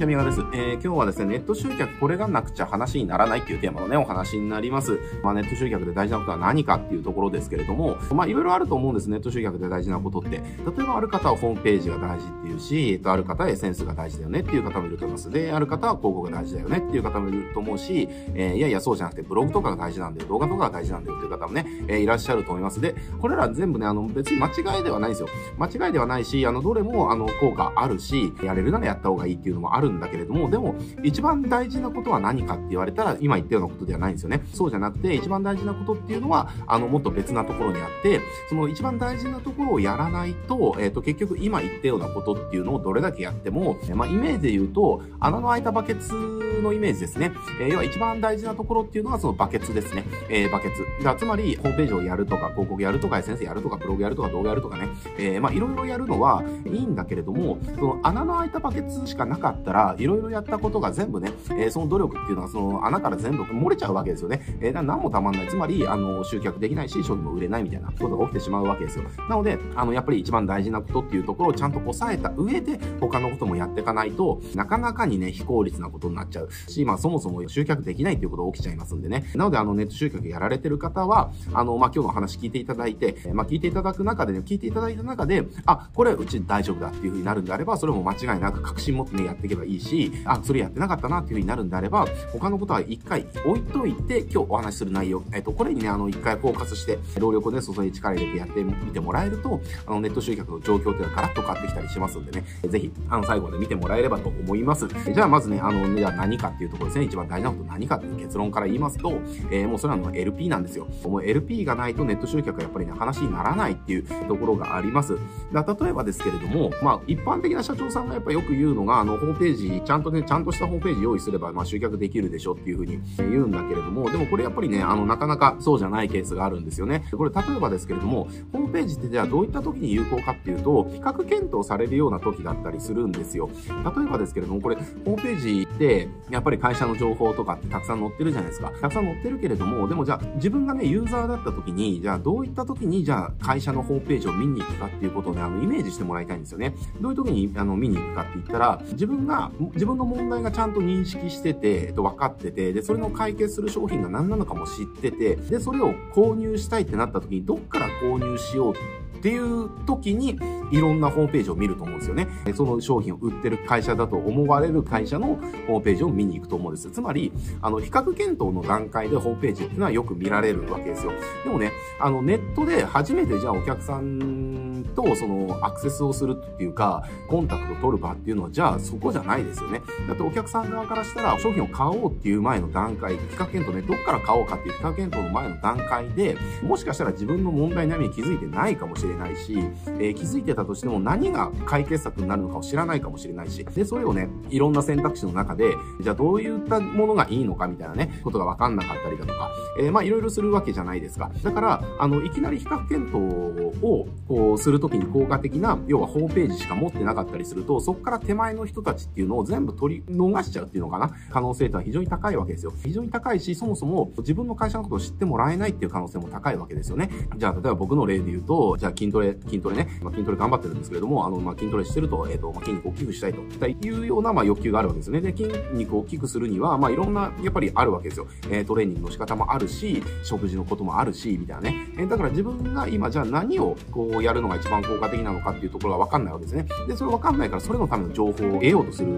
ちは、みがです。えー、今日はですね、ネット集客、これがなくちゃ話にならないっていうテーマのね、お話になります。まあ、ネット集客で大事なことは何かっていうところですけれども、まあ、いろいろあると思うんです、ネット集客で大事なことって。例えば、ある方はホームページが大事っていうし、えっと、ある方はエッセンスが大事だよねっていう方もいると思います。で、ある方は広告が大事だよねっていう方もいると思うし、えー、いやいや、そうじゃなくて、ブログとかが大事なんだよ、動画とかが大事なんだよっていう方もね、えー、いらっしゃると思います。で、これら全部ね、あの、別に間違いではないんですよ。間違いではないし、あの、どれも、あの、効果あるし、やれるならやった方がいいっていうのもあるんだけれども、でも、一番大事なことは何かって言われたら、今言ったようなことではないんですよね。そうじゃなくて、一番大事なことっていうのは、あの、もっと別なところにあって、その一番大事なところをやらないと、えっ、ー、と、結局今言ったようなことっていうのをどれだけやっても、まあ、イメージで言うと、穴の開いたバケツのイメージですね。えー、要は一番大事なところっていうのはそのバケツですね。えー、バケツ。だつまり、ホームページをやるとか、広告やるとか、先生やるとか、ブログやるとか、動画やるとかね。えー、まあ、いろいろやるのはいいんだけれども、その穴の開いたバケツしかなかったら、いろいろやったことが全部ね、えー、その努力っていうのはその穴から全部漏れちゃうわけですよね。えー、だ何もたまんない。つまり、あの、集客できないし、商品も売れないみたいなことが起きてしまうわけですよ。なので、あの、やっぱり一番大事なことっていうところをちゃんと抑えた上で、他のこともやっていかないと、なかなかにね、非効率なことになっちゃうし、まあ、そもそも集客できないっていうことが起きちゃいますんでね。なので、あの、ネット集客やられてる方は、あの、まあ、今日の話聞いていただいて、まあ、聞いていただく中でね、聞いていただいた中で、あ、これうち大丈夫だっていう風になるんであれば、それも間違いなく確信持ってね、やっていけばいいいいし、あ、それやってなかったなっていう風になるんであれば、他のことは一回置いといて、今日お話しする内容、えっと、これにね、あの、一回フォーカスして、労力をね、注い力入れてやってみてもらえると、あの、ネット集客の状況っていうのはガラッと変わってきたりしますんでね、ぜひ、あの、最後まで見てもらえればと思います。じゃあ、まずね、あの、じゃあ何かっていうところですね、一番大事なこと何かっていう結論から言いますと、えー、もうそれはの LP なんですよ。もう LP がないとネット集客はやっぱりね、話にならないっていうところがあります。だ例えばですけれども、まあ、一般的な社長さんがやっぱよく言うのが、あの、ホームページ、ちゃんとね、ちゃんとしたホームページ用意すれば、まあ、集客できるでしょっていうふうに言うんだけれども、でもこれやっぱりね、あの、なかなかそうじゃないケースがあるんですよね。これ、例えばですけれども、ホームページってじゃあどういった時に有効かっていうと、比較検討されるような時だったりするんですよ。例えばですけれども、これ、ホームページって、やっぱり会社の情報とかってたくさん載ってるじゃないですか。たくさん載ってるけれども、でもじゃあ、自分がね、ユーザーだった時に、じゃあどういった時に、じゃあ会社のホームページを見に行くかっていうことをね、あの、イメージしてもらいたいんですよね。どういう時に、あの、見に行くかって言ったら、自分が、自分の問題がちゃんと認識してて、えっと、分かってて、で、それの解決する商品が何なのかも知ってて、で、それを購入したいってなった時に、どっから購入しようっていう時に、いろんなホームページを見ると思うんですよね。その商品を売ってる会社だと思われる会社のホームページを見に行くと思うんです。つまり、あの、比較検討の段階でホームページっていうのはよく見られるわけですよ。でもね、あの、ネットで初めてじゃあお客さんとそのアクセスをするっていうか、コンタクトを取る場っていうのは、じゃあそこじゃないですよね。だってお客さん側からしたら商品を買おうっていう前の段階、比較検討ね、どっから買おうかっていう比較検討の前の段階で、もしかしたら自分の問題悩みに気づいてないかもしれないし、えー、気づいてたとしても何が解決策になるのかを知らないかもしれないし、で、それをね、いろんな選択肢の中で、じゃあどういったものがいいのかみたいなね、ことがわかんなかったりだとか、えー、まあいろいろするわけじゃないですか。だから、あの、いきなり比較検討を、こう、するときに効果的な、要はホームページしか持ってなかったりすると、そこから手前の人たちっていうのを全部取り逃しちゃうっていうのかな、可能性とは非常に高いわけですよ。非常に高いし、そもそも自分の会社のことを知ってもらえないっていう可能性も高いわけですよね。じゃあ、例えば僕の例で言うと、じゃあ筋トレ、筋トレね、まあ、筋トレ頑張ってるんですけれども、あの、まあ、筋トレしてると、えっ、ー、と、まあ、筋肉を大きくしたいというような、まあ、欲求があるわけですね。で、筋肉を大きくするには、まあ、いろんな、やっぱりあるわけですよ。えー、トレーニングの仕方もあるし、食事のこともあるし、みたいなね。えー、だから自分が今、じゃあ何を、こう、やるのが一番効果的なのかっていうところがわかんないわけですね。で、それわかんないから、それのための情報を得ようとする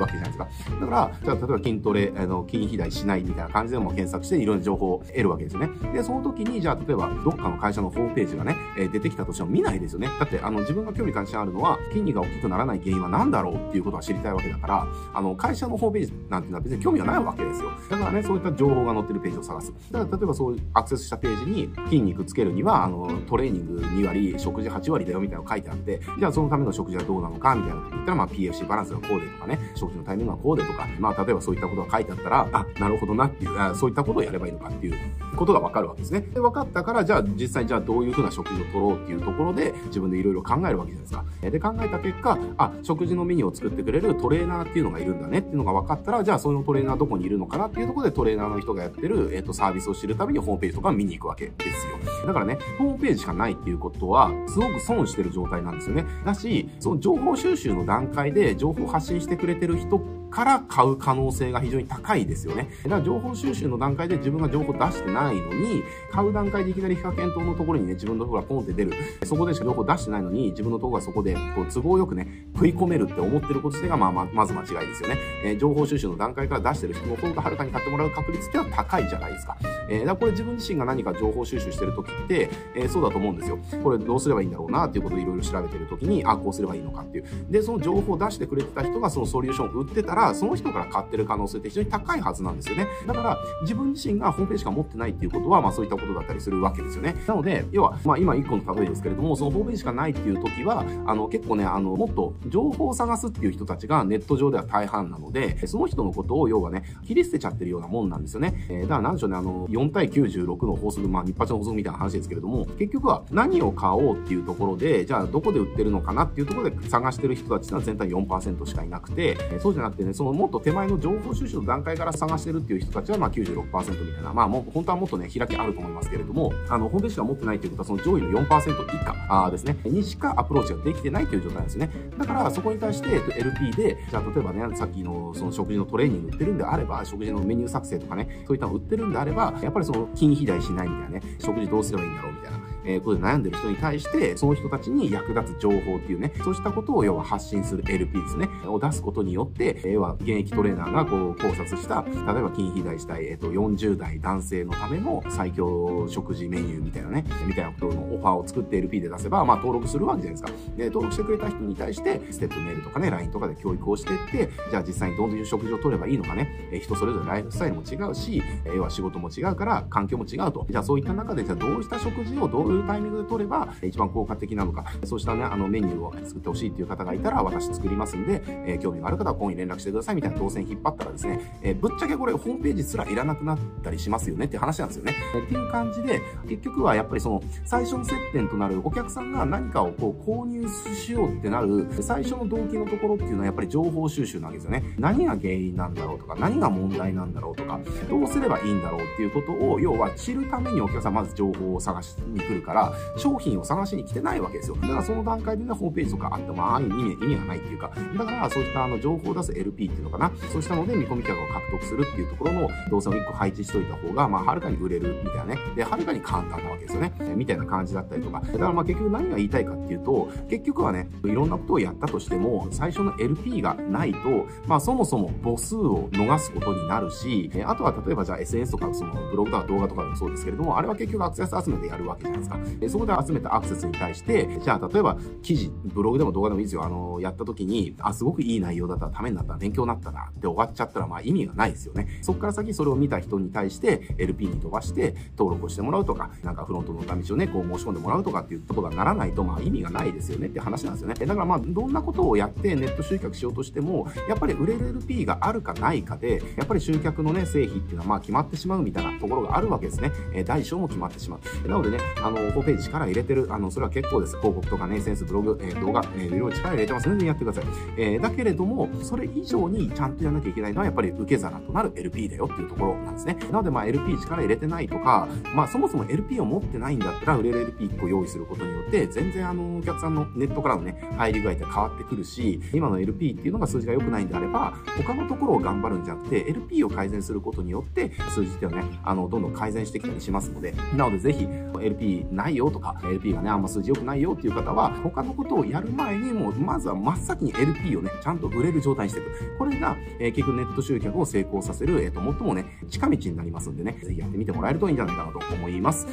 わけじゃないですか。だから、じゃあ、例えば筋トレ、あの、筋肥大しないみたいな感じでも検索して、いろんな情報を得るわけですよね。で、その時に、じゃあ、例えば、どっかの会社のホームページがね、えー、出てきたとしても見ないですよね。だって、あの、自分が興味関心あるのは、筋肉が大きくならない原因は何だろうっていうことは知りたいわけだから、あの、会社のホームページなんていうのは別に興味はないわけですよ。だからね、そういった情報が載ってるページを探す。だから例えばそういうアクセスしたページに筋肉つけるには、あの、トレーニング2割、食事8割だよみたいなの書いてあって、じゃあそのための食事はどうなのかみたいなこと言ったら、まあ PFC バランスがこうでとかね、食事のタイミングがこうでとか、まあ例えばそういったことが書いてあったら、あ、なるほどなっていう、あそういったことをやればいいのかっていうことがわかるわけですね。で、分かったから、じゃあ実際じゃあどういうふうな食事を取ろうっていうところで、自分でいろいろ考えるわけじゃないですか。で、考えた結果、あ、食事のメニューを作ってくれるトレーナーっていうのがいるんだねっていうのが分かったら、じゃあそのトレーナーどこにいるのかなっていうところでトレーナーの人がやってる、えっ、ー、と、サービスを知るためにホームページとか見に行くわけですよ。だからね、ホームページしかないっていうことは、すごく損してる状態なんですよね。だし、その情報収集の段階で情報発信してくれてる人から買う可能性が非常に高いですよね。だから情報収集の段階で自分が情報出してないのに、買う段階でいきなり非課検討のところにね、自分のところがポンって出る。そこでしか情報出してないのに、自分のところがそこで、こう、都合よくね、食い込めるって思ってること自体が、まあ、ままず間違いですよね。えー、情報収集の段階から出してる人の方がはるかに買ってもらう確率ってのは高いじゃないですか。えー、だからこれ自分自身が何か情報収集してる時って、えー、そうだと思うんですよ。これどうすればいいんだろうなっていうことをいろいろ調べてる時に、あ、こうすればいいのかっていう。で、その情報を出してくれてた人がそのソリューションを売ってたら、その人から買ってる可能性って非常に高いはずなんですよね。だから、自分自身がホームページしか持ってないっていうことは、まあそういったことだったりするわけですよね。なので、要は、まあ今1個の例えですけれども、そのホームページしかないっていう時は、あの、結構ね、あの、もっと情報を探すっていう人たちがネット上では大半なので、その人のことを要はね、切り捨てちゃってるようなもんなんですよね。えー、だからなんでしょうね、あの、4対96の法則、まあ日発の法則みたいな話ですけれども、結局は何を買おうっていうところで、じゃあどこで売ってるのかなっていうところで探してる人たちは全体4%しかいなくて、そうじゃなくてね、そのもっと手前の情報収集の段階から探してるっていう人たちはまあ96%みたいな、まあもう本当はもっとね、開きあると思いますけれども、あの、ホームページしか持ってないっていうことはその上位の4%以下あですね、にしかアプローチができてないという状態なんですね。だからそこに対して LP で、じゃあ例えばね、さっきのその食事のトレーニング売ってるんであれば、食事のメニュー作成とかね、そういったの売ってるんであれば、やっぱりその筋肥大しないみたいなね、食事どうすればいいんだろうみたいな。えー、これで悩んでる人に対して、その人たちに役立つ情報っていうね、そうしたことを要は発信する LP ですね、を出すことによって、要は現役トレーナーがこう考察した、例えば筋肥大したい、えっ、と、40代男性のための最強食事メニューみたいなね、みたいなことのオファーを作って LP で出せば、まあ登録するわけじゃないですか。で、登録してくれた人に対して、ステップメールとかね、LINE とかで教育をしていって、じゃあ実際にどういう食事を取ればいいのかね、人それぞれライフスタイルも違うし、要は仕事も違うから、環境も違うと。じゃあそういった中で、じゃあどうした食事をどうういうタイミングで取れば、一番効果的なのか、そうしたね、あのメニューを作ってほしいっていう方がいたら、私作りますんで、えー、興味がある方は今夜連絡してくださいみたいな動線引っ張ったらですね、えー、ぶっちゃけこれホームページすらいらなくなったりしますよねって話なんですよね。えー、っていう感じで、結局はやっぱりその最初の接点となるお客さんが何かをこう購入しようってなる最初の動機のところっていうのはやっぱり情報収集なわけですよね。何が原因なんだろうとか、何が問題なんだろうとか、どうすればいいんだろうっていうことを、要は知るためにお客さんまず情報を探しに来るから、商品を探しに来てないわけですよ。だからその段階でね、ホームページとかあっても、ああいう意味意味がないっていうか、だからそういったあの情報を出す LP っていうのかな、そうしたので見込み客を獲得するっていうところの動線を1個配置しといた方が、まあ、はるかに売れるみたいなね。で、はるかに簡単なわけですよね。みたいな感じだったりとか。だからまあ結局何が言いたいかっていうと、結局はね、いろんなことをやったとしても、最初の LP がないと、まあそもそも母数を逃すことになるし、あとは例えばじゃあ SNS とかそのブログとか動画とかでもそうですけれども、あれは結局アクセス集めてやるわけじゃないですか。そこで集めたアクセスに対して、じゃあ例えば記事、ブログでも動画でもいいですよ。あの、やった時に、あ、すごくいい内容だったらためになった勉強になったなって終わっちゃったらまあ意味がないですよね。そこから先それを見た人に対して LP に飛ばして登録をしてもらうとか、なんかフロントの道をね、こう申し込んでもらうとかっていうところがならないとまあ意味がないですよねって話なんですよね。だからまあどんなことをやってネット集客しようとしても、やっぱり売れる LP があるかないかで、やっぱり集客のね、成否っていうのはまあ決まってしまうみたいなところがあるわけですね。えー、大小も決まってしまう。なのでね、あの、ホームページ力入れてる、あの、それは結構です。広告とかね、センス、ブログ、えー、動画、えー、いろいろ力入れてます。全然やってください。えー、だけれども、それ以上にちゃんとやらなきゃいけないのは、やっぱり受け皿となる LP だよっていうところなんですね。なので、まあ LP 力入れてないとか、まあそもそも LP を持ってないんだったら、売れる LP1 個用意することによって、全然あの、お客さんのネットからのね、入り具合って変わってくるし、今の LP っていうのが数字が良くないんであれば、他のところを頑張るんじゃなくて、LP を改善することによって、数字っていうのはね、あの、どんどん改善してきたりしますので、なのでぜひ、LP ないよとか、LP がね、あんま数字良くないよっていう方は、他のことをやる前に、もう、まずは真っ先に LP をね、ちゃんと売れる状態にしていく。これが、えー、結局ネット集客を成功させる、えっ、ー、と、最もね、近道になりますんでね、ぜひやってみてもらえるといいんじゃないかなと思います。